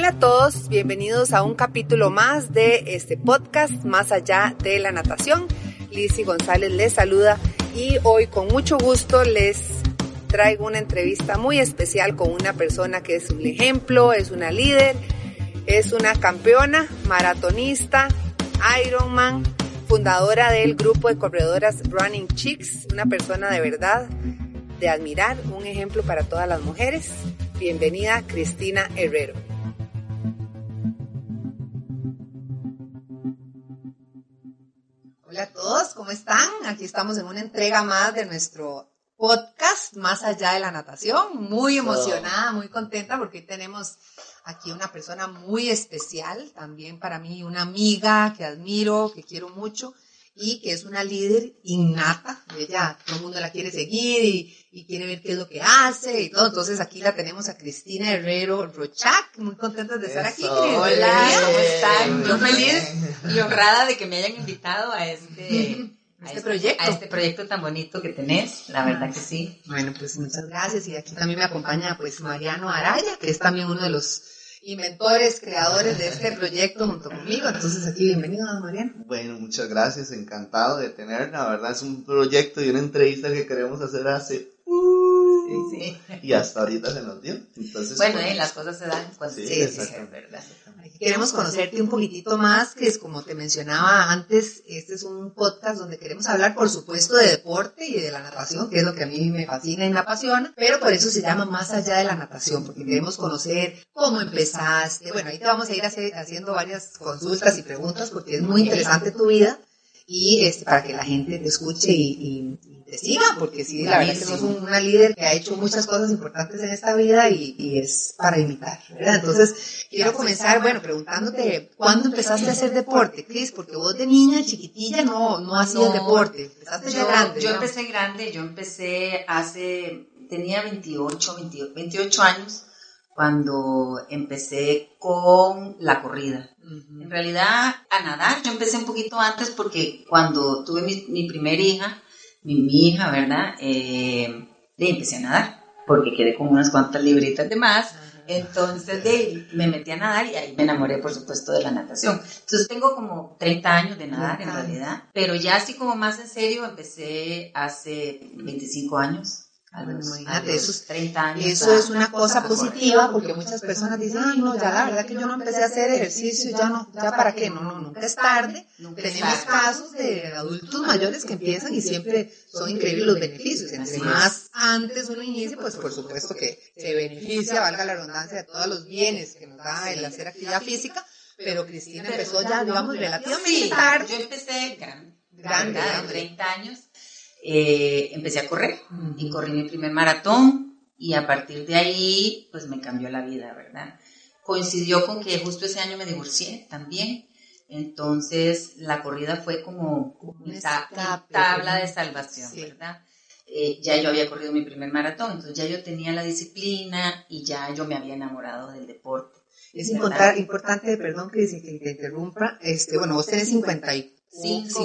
Hola a todos, bienvenidos a un capítulo más de este podcast Más allá de la natación. Lizzy González les saluda y hoy con mucho gusto les traigo una entrevista muy especial con una persona que es un ejemplo, es una líder, es una campeona, maratonista, Ironman, fundadora del grupo de corredoras Running Chicks, una persona de verdad de admirar, un ejemplo para todas las mujeres. Bienvenida Cristina Herrero. Hola a todos, ¿cómo están? Aquí estamos en una entrega más de nuestro podcast Más allá de la natación. Muy emocionada, muy contenta porque hoy tenemos aquí una persona muy especial, también para mí una amiga que admiro, que quiero mucho y que es una líder innata. Ella, todo el mundo la quiere seguir y, quiere ver qué es lo que hace y todo. Entonces aquí la tenemos a Cristina Herrero Rochac. Muy contenta de estar aquí. Hola, ¿cómo están? Yo feliz y honrada de que me hayan invitado a este... A este, proyecto. A este proyecto tan bonito que tenés, la verdad que sí. Bueno, pues muchas gracias. Y aquí también me acompaña pues Mariano Araya, que es también uno de los inventores, creadores de este proyecto junto conmigo. Entonces aquí, bienvenido, Mariano. Bueno, muchas gracias, encantado de tener, la verdad es un proyecto y una entrevista que queremos hacer hace... Sí. Y hasta ahorita se nos dio. Entonces, bueno, pues, eh, las cosas se dan cuando sí, sí, sí, verdad. Queremos conocerte un poquitito más, que es como te mencionaba antes, este es un podcast donde queremos hablar, por supuesto, de deporte y de la natación, que es lo que a mí me fascina y me apasiona, pero por eso se llama Más allá de la natación, porque queremos conocer cómo empezaste. Bueno, ahí te vamos a ir haciendo varias consultas y preguntas, porque es muy interesante tu vida y este, para que la gente te escuche y, te siga, porque sí, la verdad es que una líder que ha hecho muchas cosas importantes en esta vida y, es para imitar, ¿verdad? Entonces, quiero comenzar, bueno, preguntándote, ¿cuándo empezaste a hacer deporte, Cris? Porque vos de niña, chiquitilla, no, no hacías deporte, empezaste yo, grande. Yo empecé grande, yo empecé hace, tenía 28, 28 años cuando empecé con la corrida. En realidad, a nadar, yo empecé un poquito antes porque cuando tuve mi, primera hija, mi, hija, ¿verdad? Eh, empecé a nadar porque quedé con unas cuantas libritas de más. Entonces de, me metí a nadar y ahí me enamoré, por supuesto, de la natación. Entonces tengo como 30 años de nadar en realidad, pero ya así como más en serio empecé hace 25 años imagínate, esos 30 años. Eso es una cosa positiva porque muchas personas dicen, ay, no, ya la verdad que yo no empecé a hacer ejercicio, ya no, ya para qué, no, no, nunca es tarde. Tenemos casos de adultos mayores que empiezan y siempre son increíbles los beneficios. Entre más antes uno inicie, pues por supuesto que se beneficia, valga la redundancia, de todos los bienes que nos da el hacer actividad física. Pero Cristina empezó ya, digamos, relativamente tarde. Yo empecé grande, grande, 30 años eh, empecé a correr y corrí mi primer maratón y a partir de ahí pues me cambió la vida, ¿verdad? Coincidió con que justo ese año me divorcié también, entonces la corrida fue como esa tabla de salvación, ¿verdad? Eh, ya yo había corrido mi primer maratón, entonces ya yo tenía la disciplina y ya yo me había enamorado del deporte. Es importante, perdón que, te interrumpa, este, bueno, vos tenés 55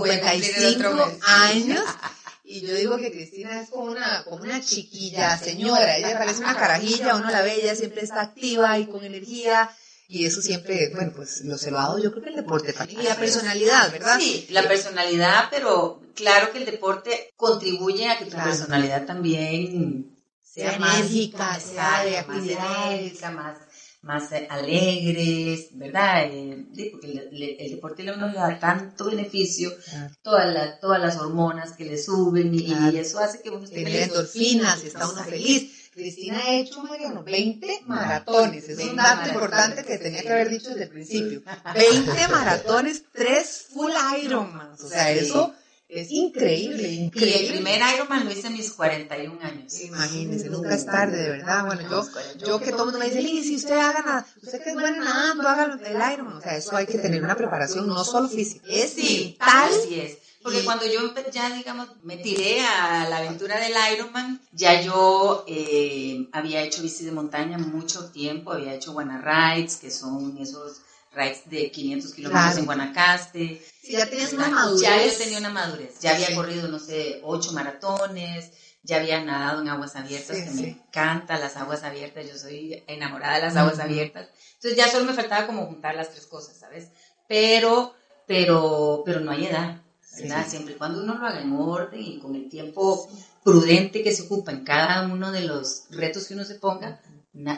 años Y yo digo que Cristina es como una, como una chiquilla, señora, ella parece una carajilla, uno la ve, ella siempre está activa y con energía. Y eso siempre, bueno, pues lo dado yo creo que el deporte también. Y la personalidad, ¿verdad? Sí, la personalidad, pero claro que el deporte contribuye a que tu personalidad también sea, enérgica, sea de actividades. más más alegres, ¿verdad? Eh, porque el, deporte le da tanto beneficio, todas, las, todas las hormonas que le suben y, eso hace que uno esté Tiene endorfinas y está uno feliz. Cristina ha hecho, Mariano, 20 maratones. Es un dato importante que tenía que haber dicho desde el principio. 20 maratones, 3 full Ironman. O sea, eso es increíble, increíble. Y el primer Ironman lo hice a mis 41 años. Imagínense, nunca es tarde, de verdad. Bueno, yo, yo que todo el mundo me dice, Lili, si usted haga nada, usted que es bueno nadando, haga el Ironman. O sea, eso hay que tener una preparación no solo física, es vital. Así es. Porque cuando yo ya, digamos, me tiré a la aventura del Ironman, ya yo eh, había hecho bici de montaña mucho tiempo, había hecho Guana Rides, que son esos rides de 500 kilómetros en Guanacaste. Sí, ya tenías una madurez. Ya yo tenía una madurez. Ya había corrido, no sé, ocho maratones. ya había nadado en aguas abiertas, que me encantan las aguas abiertas, yo soy enamorada de las aguas abiertas. Entonces ya solo me faltaba como juntar las tres cosas, ¿sabes? Pero, pero, pero no hay edad, ¿verdad? Siempre y cuando uno lo haga en orden y con el tiempo prudente que se ocupa en cada uno de los retos que uno se ponga,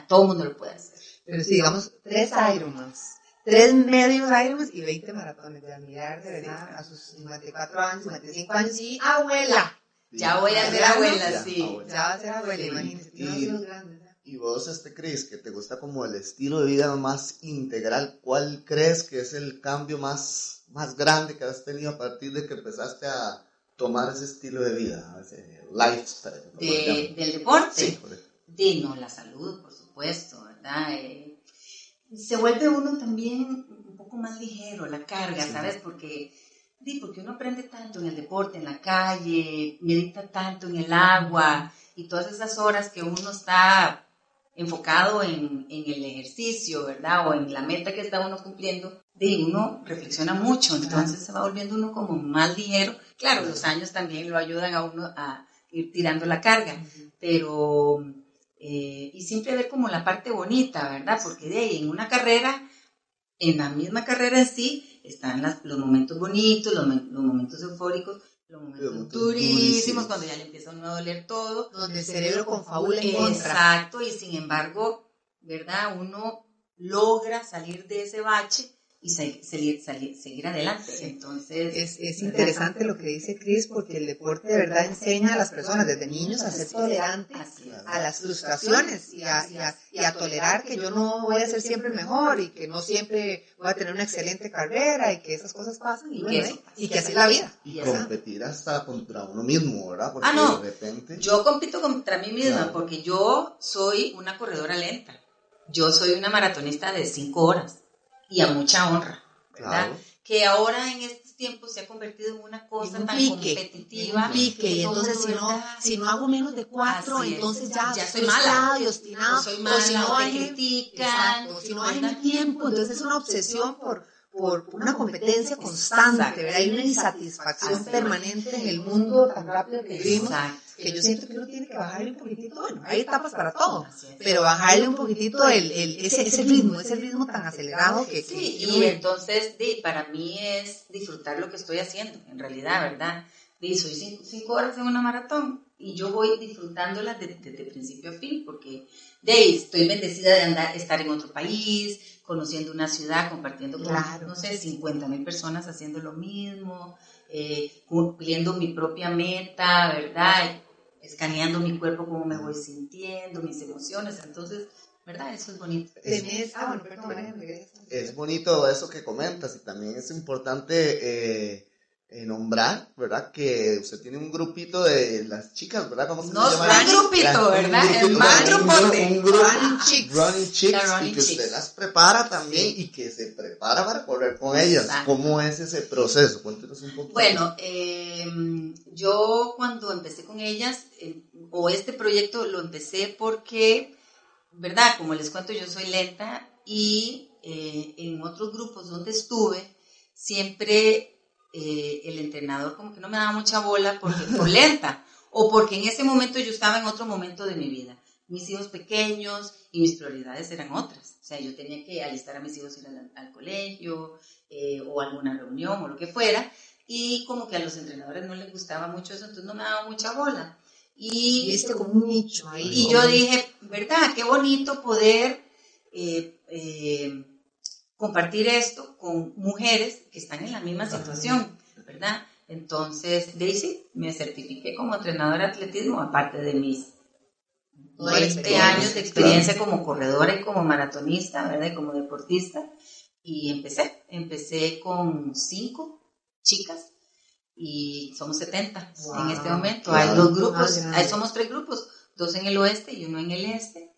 todo el mundo lo puede hacer. Pero si digamos tres Ironmans, tres medios Ironmans y 20 maratones de mirar de verdad a sus 54 años, 55 años y abuela. Ya voy a ser abuela, sí. Ya va a ser abuela, imagínese. Y, vos, este, Cris, que te gusta como el estilo de vida más integral, ¿cuál crees que es el cambio más, más grande que has tenido a partir de que empezaste a tomar ese estilo de vida, ese lifestyle? ¿Del deporte? Sí, De, no, la salud, por supuesto, ¿verdad? Eh, se vuelve uno también un poco más ligero, la carga, ¿sabes? Porque Sí, porque uno aprende tanto en el deporte, en la calle, medita tanto en el agua y todas esas horas que uno está enfocado en, el ejercicio, ¿verdad? O en la meta que está uno cumpliendo, de uno reflexiona mucho, entonces se va volviendo uno como más ligero. Claro, los años también lo ayudan a uno a ir tirando la carga, pero... Eh, y siempre ver como la parte bonita, ¿verdad? Porque de ahí en una carrera, en la misma carrera en sí, están los momentos bonitos, los, momentos eufóricos, los momentos durísimos, cuando ya le empieza a uno a doler todo. Donde el cerebro confabula en contra. Exacto, y sin embargo, ¿verdad? Uno logra salir de ese bache y seguir, seguir adelante. Entonces, es, es interesante lo que dice Chris porque el deporte de verdad enseña a las personas desde niños a ser tolerantes a las frustraciones y a, y, a, tolerar que yo no voy a ser siempre mejor y que no siempre voy a tener una excelente carrera y que esas cosas pasan y, que, y que así es la vida. Y, competir hasta contra uno mismo, ¿verdad? Porque ah, no. de repente... Yo compito contra mí misma porque yo soy una corredora lenta. Yo soy una maratonista de cinco horas y a mucha honra, ¿verdad? Que ahora en estos tiempos se ha convertido en una cosa tan competitiva. Un pique, y entonces si no, si no hago menos de cuatro, entonces ya, ya soy mala, y obstinado, soy mala, o si no hay, critican, si no hay tiempo, entonces es una obsesión por por una competencia constante, Hay una insatisfacción permanente en el mundo tan rápido que vivimos, que yo siento que uno tiene que bajarle un poquitito, bueno, hay etapas para todo, pero bajarle un poquitito el, el, ese, ese ritmo, ese ritmo tan acelerado que... Sí, y entonces para mí es disfrutar lo que estoy haciendo, en realidad, ¿verdad? Y soy cinco, horas en una maratón y yo voy disfrutándola desde, principio a fin, porque de estoy bendecida de andar, estar en otro país, conociendo una ciudad, compartiendo con, no sé, 50 mil personas haciendo lo mismo, eh, cumpliendo mi propia meta, ¿verdad? Escaneando mi cuerpo, cómo me voy sintiendo, mis emociones. Entonces, ¿verdad? Eso es bonito. Ah, es bonito eso que comentas y también es importante eh, eh, nombrar, ¿verdad? Que usted tiene un grupito de las chicas, ¿verdad? ¿Cómo se no, llama? Un grupito, ¿verdad? Un, un, más grupo Un, grupo, running chicks. Running chicks. y que usted las prepara también y que se prepara para correr con ellas. ¿Cómo es ese proceso? Cuéntenos un poco. Bueno, eh, yo cuando empecé con ellas, eh, o este proyecto lo empecé porque, ¿verdad? Como les cuento, yo soy lenta y eh, en otros grupos donde estuve, siempre eh, el entrenador como que no me daba mucha bola porque por lenta o porque en ese momento yo estaba en otro momento de mi vida. Mis hijos pequeños y mis prioridades eran otras. O sea, yo tenía que alistar a mis hijos ir al, colegio eh, o alguna reunión o lo que fuera. Y como que a los entrenadores no les gustaba mucho eso, entonces no me daba mucha bola. Y, este como un nicho ahí. Y yo dije, ¿verdad? Qué bonito poder eh, compartir esto con mujeres que están en la misma situación, ¿verdad? Entonces, Daisy, me certifiqué como entrenadora de atletismo, aparte de mis 20 años de experiencia como corredora y como maratonista, ¿verdad? Y como deportista. Y empecé, empecé con cinco chicas y somos 70 en este momento. Hay dos grupos, ahí somos tres grupos, dos en el oeste y uno en el este.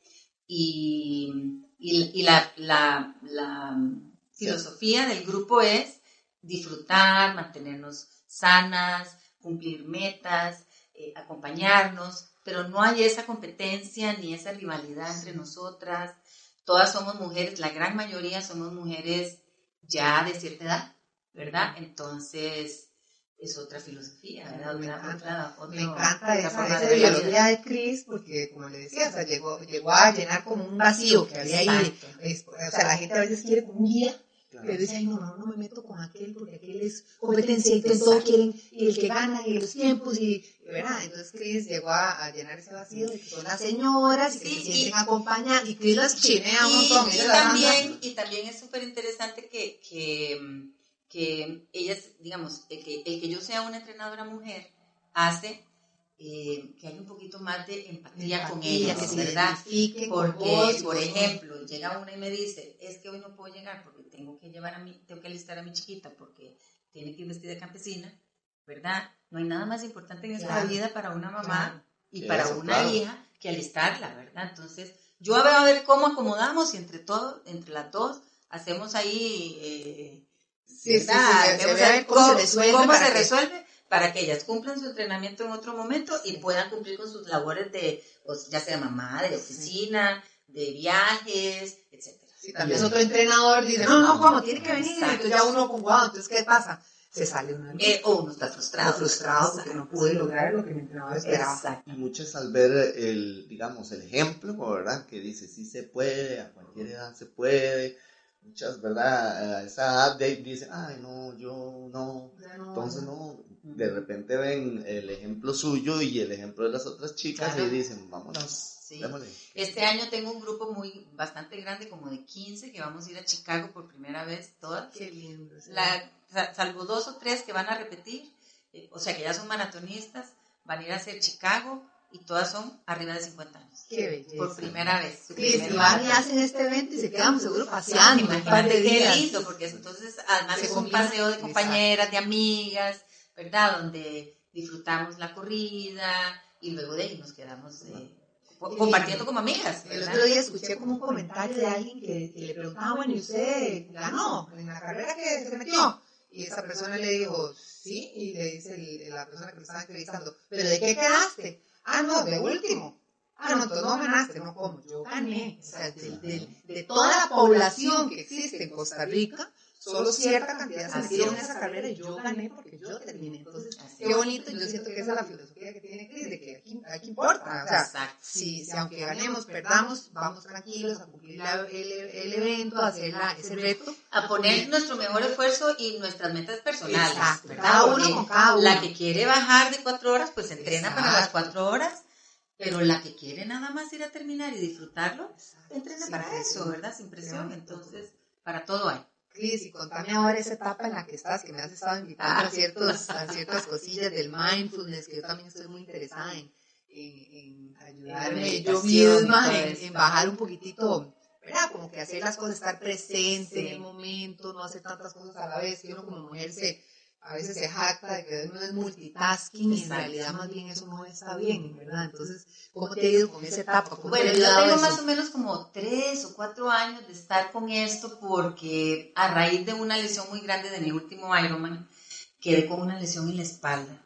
Y y, la, la, la filosofía del grupo es disfrutar, mantenernos sanas, cumplir metas, eh, acompañarnos, pero no hay esa competencia ni esa rivalidad entre nosotras. Todas somos mujeres, la gran mayoría somos mujeres ya de cierta edad, ¿verdad? Entonces, es otra filosofía, ¿verdad? me, encanta, me encanta esa, esa biología de Cris porque, como le decía, o sea, llegó, llegó a llenar como un vacío que había ahí. o sea, la gente a veces quiere como un guía pero dice, ay, no, no, no me meto con aquel porque aquel es competencia y todos quieren, y el que gana, y los tiempos, y, ¿verdad? Entonces Cris llegó a, llenar ese vacío de que son las señoras y que se sienten acompañadas, y Cris las chinea un montón. Y, también, y también es súper interesante que, que, que ellas, digamos, el que, el que yo sea una entrenadora mujer hace eh, que haya un poquito más de empatía, con ellas, ¿verdad? Porque, por ejemplo, llega una y me dice, es que hoy no puedo llegar porque tengo que llevar a mi, tengo que alistar a mi chiquita porque tiene que ir vestida de campesina, ¿verdad? No hay nada más importante en esta vida para una mamá y para una hija que alistarla, ¿verdad? Entonces, yo voy a ver cómo acomodamos y entre todos, entre las dos, hacemos ahí... Eh, sí, sí, sí, cómo, se resuelve para que ellas cumplan su entrenamiento en otro momento y puedan cumplir con sus labores de, pues, ya sea mamá, de oficina, de viajes, etcétera. Si también otro entrenador dice, no, no, ¿cómo? Tiene que venir. Entonces ya uno wow, entonces ¿qué pasa? Se sale uno. Eh, o uno está frustrado. frustrado porque no pude lograr lo que mi entrenador esperaba. Exacto. Y muchas al ver el, digamos, el ejemplo, ¿verdad? Que dice, sí se puede, a cualquier edad se puede muchas, ¿verdad? A esa edad dicen, ay, no, yo no. Entonces, no, de repente ven el ejemplo suyo y el ejemplo de las otras chicas y dicen, vámonos. Este año tengo un grupo muy bastante grande, como de 15, que vamos a ir a Chicago por primera vez, todas. Qué lindo. La, salvo dos o tres que van a repetir, eh, o sea que ya son maratonistas, van a ir a hacer Chicago y todas son arriba de 50 años. Qué belleza. Por primera vez. Sí, si van y hacen este evento y se quedan seguro paseando. Imagínate qué lindo, porque entonces además es un paseo de compañeras, de amigas, ¿verdad? Donde disfrutamos la corrida y luego de ahí nos quedamos eh, compartiendo como amigas. El otro día escuché como un comentario de alguien que, le preguntaba, bueno, ¿y usted ganó en la carrera que se metió? Y esa persona le dijo, sí, y le dice la persona que me estaba entrevistando, ¿pero de qué quedaste? Ah, no, de último. Ah, no, entonces no ganaste, no como, yo gané. O sea, de, de toda la población que existe en Costa Rica, solo cierta cantidad se metieron en esa carrera y yo gané porque yo terminé. Entonces, qué bonito, yo siento que esa es la filosofía que tiene Cris, de que aquí, aquí importa. O sea, si, si, aunque ganemos, perdamos, vamos tranquilos a cumplir el, el, evento, a hacer la, ese reto. A poner nuestro mejor esfuerzo y nuestras metas personales. Exacto, cada uno con cada uno. La que quiere bajar de cuatro horas, pues entrena para las cuatro horas. Pero la que quiere nada más ir a terminar y disfrutarlo, entrena para eso, ¿verdad? Sin presión. Entonces, para todo hay. Cris, y contame ahora esa etapa en la que estás, que me has estado invitando a, ah. ciertos, a ciertas cosillas del mindfulness, que yo también estoy muy interesada en, en, ayudarme yo misma, en, bajar un poquitito, ¿verdad? Como que hacer las cosas, estar presente en el momento, no hacer tantas cosas a la vez, que uno como mujer se a veces se jacta de que uno es multitasking y en realidad más bien eso no está bien, ¿verdad? Entonces, ¿cómo te ha ido con esa etapa? bueno, yo tengo más o menos como tres o cuatro años de estar con esto porque a raíz de una lesión muy grande de mi último Ironman, quedé con una lesión en la espalda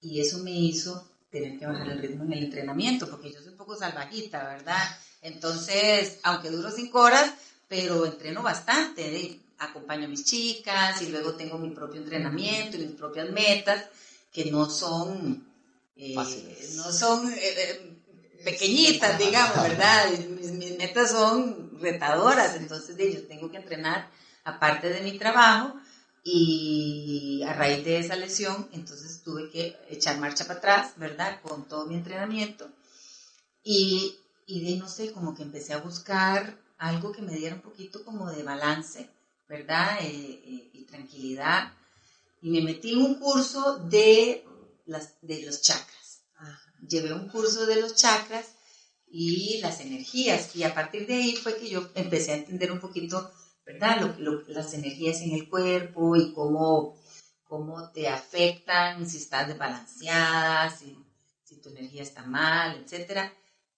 y eso me hizo tener que bajar el ritmo en el entrenamiento porque yo soy un poco salvajita, ¿verdad? Entonces, aunque duro cinco horas, pero entreno bastante acompaño a mis chicas y luego tengo mi propio entrenamiento y mis propias metas que no son, eh, no son eh, eh, pequeñitas, digamos, ¿verdad? Mis, metas son retadoras, entonces yo tengo que entrenar aparte de mi trabajo y a raíz de esa lesión, entonces tuve que echar marcha para atrás, ¿verdad? Con todo mi entrenamiento y, y de no sé, como que empecé a buscar algo que me diera un poquito como de balance ¿verdad? Eh, eh, y tranquilidad. Y me metí en un curso de, las, de los chakras. Llevé un curso de los chakras y las energías. Y a partir de ahí fue que yo empecé a entender un poquito, ¿verdad? las energías en el cuerpo y cómo, cómo te afectan, si estás desbalanceada, si, si tu energía está mal, etc.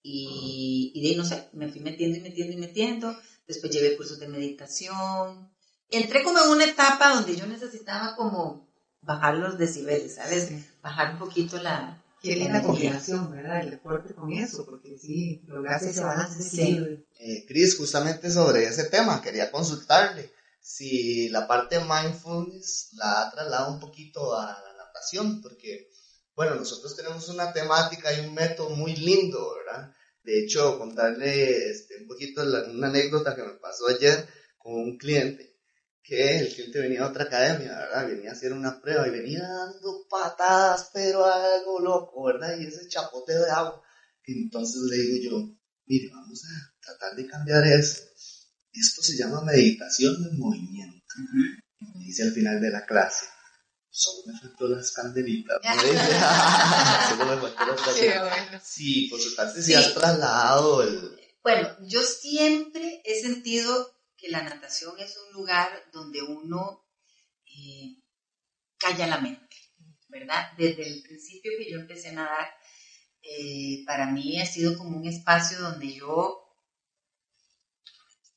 Y, y de ahí, no sé, me fui metiendo y metiendo y metiendo. Después llevé cursos de meditación, entré como en una etapa donde yo necesitaba como bajar los decibeles, ¿sabes? Bajar un poquito la... Qué linda combinación, ¿verdad? El deporte con eso, porque sí, lograste ese balance. Sí. Eh, Cris, justamente sobre ese tema, quería consultarle si la parte mindfulness la ha trasladado un poquito a la natación, porque, bueno, nosotros tenemos una temática y un método muy lindo, ¿verdad? De hecho, contarle este, un poquito una anécdota que me pasó ayer con un cliente, que el cliente venía a otra academia, ¿verdad? Venía a hacer una prueba y venía dando patadas, pero algo loco, ¿verdad? Y ese chapoteo de agua. Entonces le digo yo, mire, vamos a tratar de cambiar eso. Esto se llama meditación en movimiento. Dice al final de la clase, solo me faltó las candelitas. solo me faltó las candelitas. Sí, por su parte sí, has trasladado el... Bueno, yo siempre he sentido que la natación es un lugar donde uno eh, calla la mente, ¿verdad? Desde el principio que yo empecé a nadar, eh, para mí ha sido como un espacio donde yo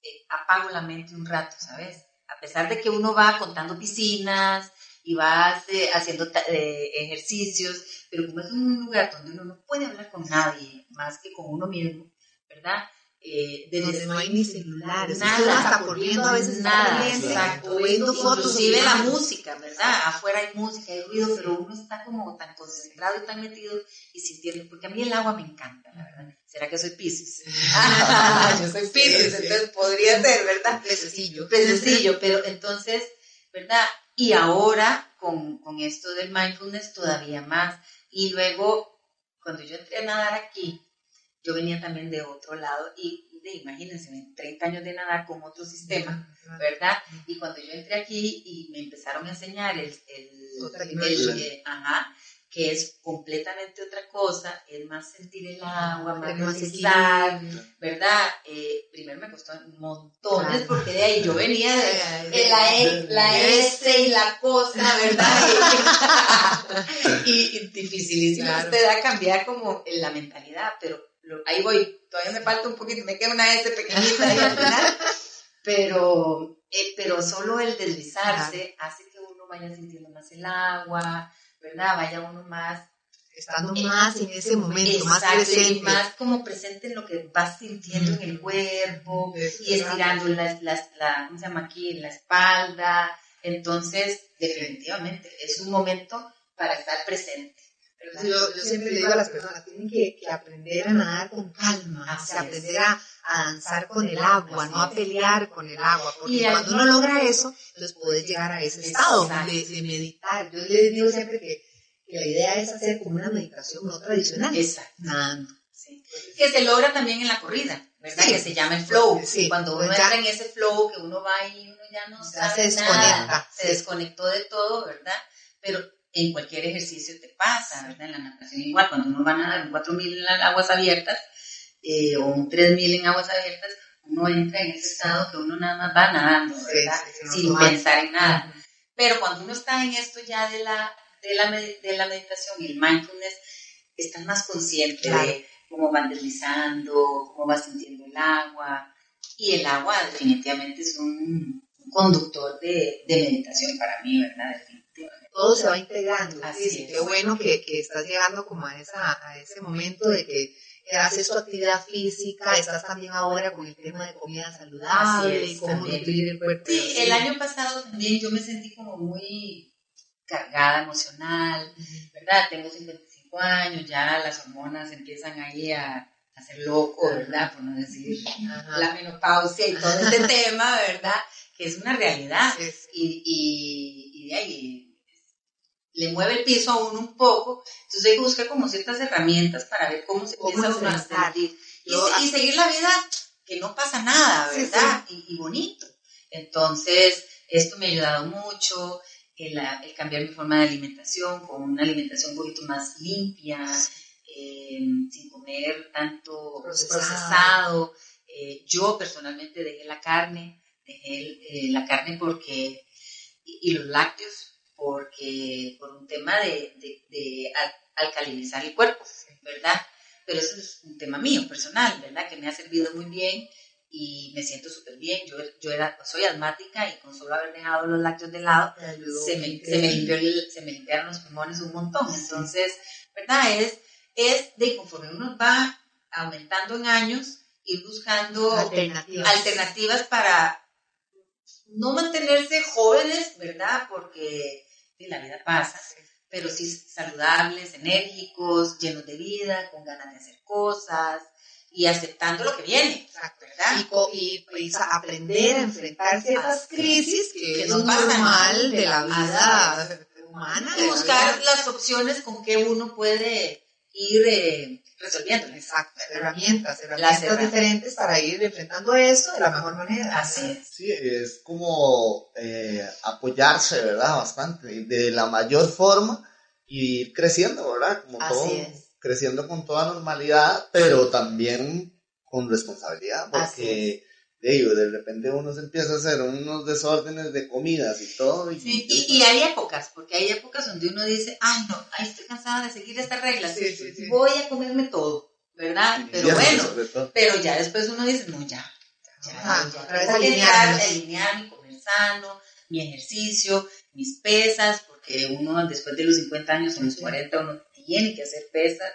eh, apago la mente un rato, ¿sabes? A pesar de que uno va contando piscinas y va haciendo eh, ejercicios, pero como es un lugar donde uno no puede hablar con nadie más que con uno mismo, ¿verdad? Eh, donde no hay ni celulares, nada, hasta corriendo a veces nada, exacto, viendo fotos, inclusive la música, ¿verdad? Afuera hay música, hay ruido, pero uno está como tan concentrado y tan metido y sintiendo, porque a mí el agua me encanta, la verdad. ¿Será que soy Pisces? yo soy Pisces, entonces podría ser, ¿verdad? Pececillo. Pececillo, pero entonces, ¿verdad? Y ahora con, con esto del mindfulness todavía más. Y luego, cuando yo entré a nadar aquí, yo venía también de otro lado y de, imagínense, 30 años de nadar con otro sistema, ¿verdad? Y cuando yo entré aquí y me empezaron a enseñar el, el, ajá, que es completamente otra cosa, es más sentir el agua, más realizar, ¿verdad? Eh, primero me costó montones porque de ahí yo venía de, la, e, la S y la cosa, ¿verdad? y, y dificilísimo claro. te da cambiar como la mentalidad, pero ahí voy, todavía me falta un poquito, me queda una S pequeñita ahí al final, pero, eh, pero solo el deslizarse hace que uno vaya sintiendo más el agua, ¿verdad? Vaya uno más estando más en ese momento, más presente. más como presente en lo que vas sintiendo en el cuerpo y estirando la, la, ¿cómo se llama aquí? La espalda. Entonces, definitivamente, es un momento para estar presente. Yo, yo, siempre le digo a las personas, tienen que, que aprender a nadar con calma, aprender a, a, danzar con el agua, no a pelear con el agua, porque cuando uno logra eso, entonces puedes llegar a ese estado de, de, meditar. Yo les digo siempre que, que, la idea es hacer como una meditación no tradicional, Exacto. nadando. Sí. Que se logra también en la corrida, ¿verdad? Que se llama el flow. Cuando uno pues entra en ese flow, que uno va y uno ya no sabe se desconecta. Nada, se desconectó de todo, ¿verdad? Pero en cualquier ejercicio te pasa, ¿verdad? En la natación igual, cuando uno va a nadar en 4.000 en aguas abiertas eh, o un 3.000 en aguas abiertas, uno entra en ese estado que uno nada más va nadando, ¿verdad? Sin pensar en nada. Pero cuando uno está en esto ya de la, de la, de la meditación y el mindfulness, estás más consciente de cómo van deslizando, cómo vas sintiendo el agua. Y el agua definitivamente es un, conductor de, de meditación para mí, ¿verdad? Todo se va integrando. Así Qué bueno que, que, estás llegando como a, esa, a ese momento de que haces tu actividad física, estás también ahora con el tema de comida saludable y cómo nutrir el cuerpo. Sí, el año pasado también yo me sentí como muy cargada emocional, ¿verdad? Tengo 55 años, ya las hormonas empiezan ahí a hacer loco, ¿verdad? Por no decir la menopausia y todo este tema, ¿verdad? Que es una realidad. Y, y, y de ahí le mueve el piso a uno un poco, entonces hay que buscar como ciertas herramientas para ver cómo se empieza uno a sentir. Y, seguir la vida que no pasa nada, ¿verdad? Y, bonito. Entonces, esto me ha ayudado mucho, el, el, cambiar mi forma de alimentación, con una alimentación un poquito más limpia, eh, sin comer tanto procesado. Eh, yo personalmente dejé la carne, dejé eh, la carne porque, y los lácteos porque por un tema de, de, alcalinizar el cuerpo, ¿verdad? Pero eso es un tema mío, personal, ¿verdad? Que me ha servido muy bien y me siento súper bien. Yo, yo era, soy asmática y con solo haber dejado los lácteos de lado, se me, se, me limpió se me limpiaron los pulmones un montón. Entonces, ¿verdad? Es, es de conforme uno va aumentando en años, ir buscando alternativas, alternativas para no mantenerse jóvenes, ¿verdad? Porque la vida pasa, pero sí saludables, enérgicos, llenos de vida, con ganas de hacer cosas y aceptando lo que viene. Exacto. ¿verdad? Y, pues, aprender a enfrentar ciertas crisis que, es normal de la vida humana. Y buscar las opciones con que uno puede ir eh, resolviendo. Exacto, herramientas, herramientas diferentes para ir enfrentando eso de la mejor manera. Así es. Sí, es como eh, apoyarse, ¿verdad? Bastante, de la mayor forma y ir creciendo, ¿verdad? Como Así todo, es. creciendo con toda normalidad, pero también con responsabilidad, porque de ello, de repente uno se empieza a hacer unos desórdenes de comidas y todo. Y, Sí, y, y hay épocas, porque hay épocas donde uno dice, ay no, ay, estoy cansada de seguir estas reglas, Sí, sí, sí. voy a comerme todo, ¿verdad? Pero bueno, pero ya después uno dice, no, ya, ya, Ajá, ya, que alinearnos. entrar, alinearme, comer sano, mi ejercicio, mis pesas, porque uno después de los 50 años o los 40 uno tiene que hacer pesas,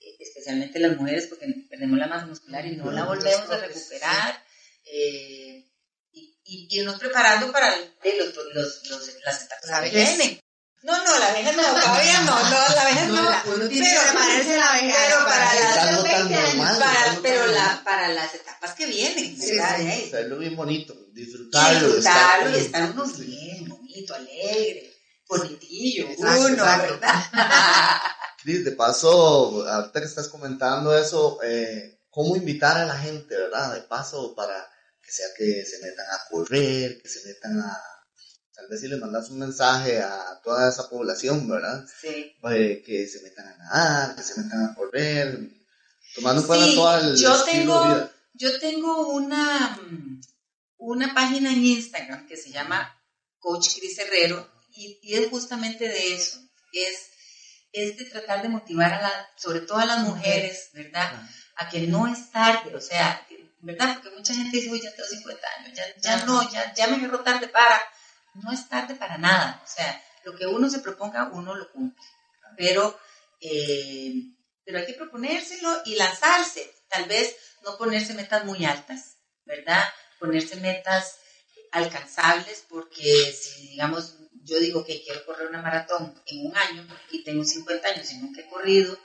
eh, especialmente las mujeres porque perdemos la masa muscular y no la volvemos a recuperar. Eh, y, y, irnos preparando para el- los, los, los- las etapas La que vienen. No, no, la vejez no, todavía no, no, la vejez no. No, la- uno tiene pero, que prepararse la vejez, pero para para las, Es algo tan 20 años, normal. para, es algo pero la, para las etapas que vienen, Sí, ¿verdad? sí. Ahí. Hacerlo bien bonito, disfrutarlo. disfrutarlo y estar- estar uno bien, bonito, alegre, bonitillo, Exacto, uno, exacto. ¿verdad? Cris, de paso, ahorita que estás comentando eso, eh, ¿cómo invitar a la gente, verdad? De paso, para que sea que se metan a correr, que se metan a... Tal vez si les mandas un mensaje a toda esa población, ¿verdad? Sí. Eh, que se metan a nadar, que se metan a correr, tomando en cuenta Sí, todo el yo estilo tengo- de vida. Yo tengo una, una página en Instagram que se llama Coach Cris Herrero y, y es justamente de eso. Es, es de tratar de motivar a la, sobre todo a las mujeres, ¿verdad? A que no es tarde, o sea, ¿verdad? Porque mucha gente dice, uy, ya tengo 50 años, ya, ya no, ya, ya me agarró tarde para. No es tarde para nada, o sea, lo que uno se proponga, uno lo cumple. Pero, eh, pero hay que proponérselo y lanzarse. Tal vez no ponerse metas muy altas, ¿verdad? Ponerse metas alcanzables porque si, digamos, yo digo que quiero correr una maratón en un año y tengo 50 años y nunca he corrido,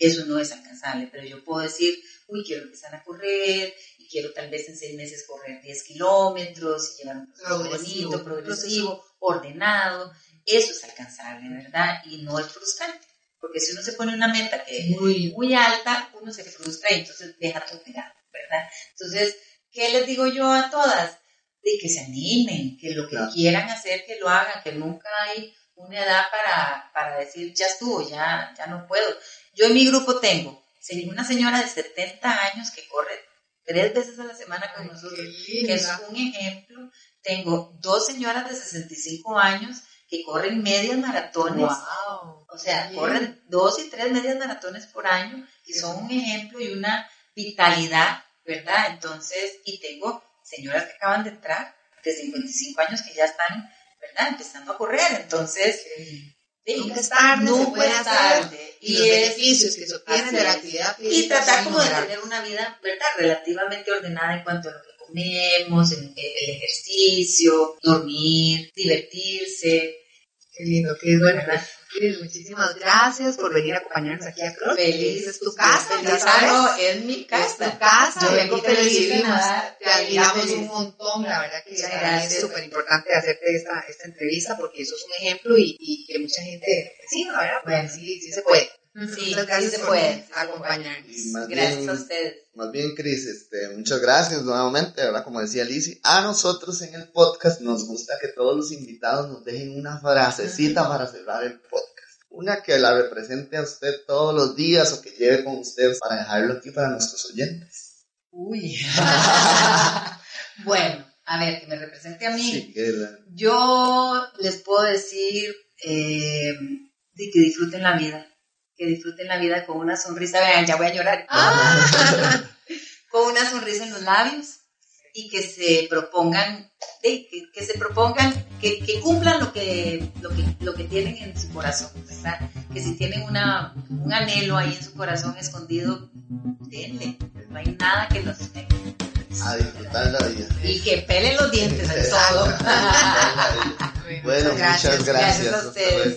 eso no es alcanzable, pero yo puedo decir, uy, quiero empezar a correr y quiero tal vez en seis meses correr 10 kilómetros y llevar un proceso Progresivo, bonito, progresivo, ordenado, eso es alcanzable, ¿verdad? Y no es frustrante, porque si uno se pone una meta que Muy muy alta, uno se frustra y entonces deja todo tirado, ¿verdad? Entonces, ¿qué les digo yo a todas? De que se animen, que lo que Claro. quieran hacer, que lo hagan, que nunca hay una edad para, para decir, ya estuvo, ya, ya no puedo. Yo en mi grupo tengo una señora de 70 años que corre tres veces a la semana con nosotros, que es un ejemplo. Tengo dos señoras de 65 años que corren medias maratones. Wow. O sea, Bien. corren dos y tres medias maratones por año y son un ejemplo y una vitalidad, ¿verdad? Entonces, y tengo señoras que acaban de entrar de 55 años que ya están, ¿verdad? Empezando a correr. Entonces, sí, Nunca es tarde, nunca es. Y los beneficios que se obtienen de la actividad y física tratar son como de tener una vida, ¿verdad? Relativamente ordenada en cuanto a lo que comemos, el, el ejercicio, dormir, divertirse. Qué lindo, qué bueno. Cris, muchísimas gracias por venir a acompañarnos aquí a Cross. Feliz. es tu casa, ya sabes. Es mi Es casa. tu casa, Yo vengo feliz de nada, te admiramos un montón, la verdad que es súper importante hacerte esta, esta entrevista porque eso es un ejemplo y, y que mucha gente, sí, la verdad, pues Bueno. sí, sí se puede. Sí, sí se puede, más Gracias bien, a ustedes. Más bien, Cris, este, muchas gracias nuevamente, ¿verdad? Como decía Lizzy, a nosotros en el podcast nos gusta que todos los invitados nos dejen una frasecita para cerrar el podcast. Una que la represente a usted todos los días o que lleve con usted para dejarlo aquí para nuestros oyentes. Uy. bueno, a ver, que me represente a mí. Sí, que la- Yo les puedo decir eh, de que disfruten la vida, que disfruten la vida con una sonrisa, vean, ya voy a llorar, con una sonrisa en los labios y que se propongan, de- que, que se propongan, que, que cumplan lo que, lo, que, lo que tienen en su corazón, ¿verdad? Que si tienen una, un anhelo ahí en su corazón escondido, denle, no hay nada que los tenga. a disfrutar la vida. Y que pelen los dientes en todo. Bueno, muchas gracias. Gracias a Hasta ustedes.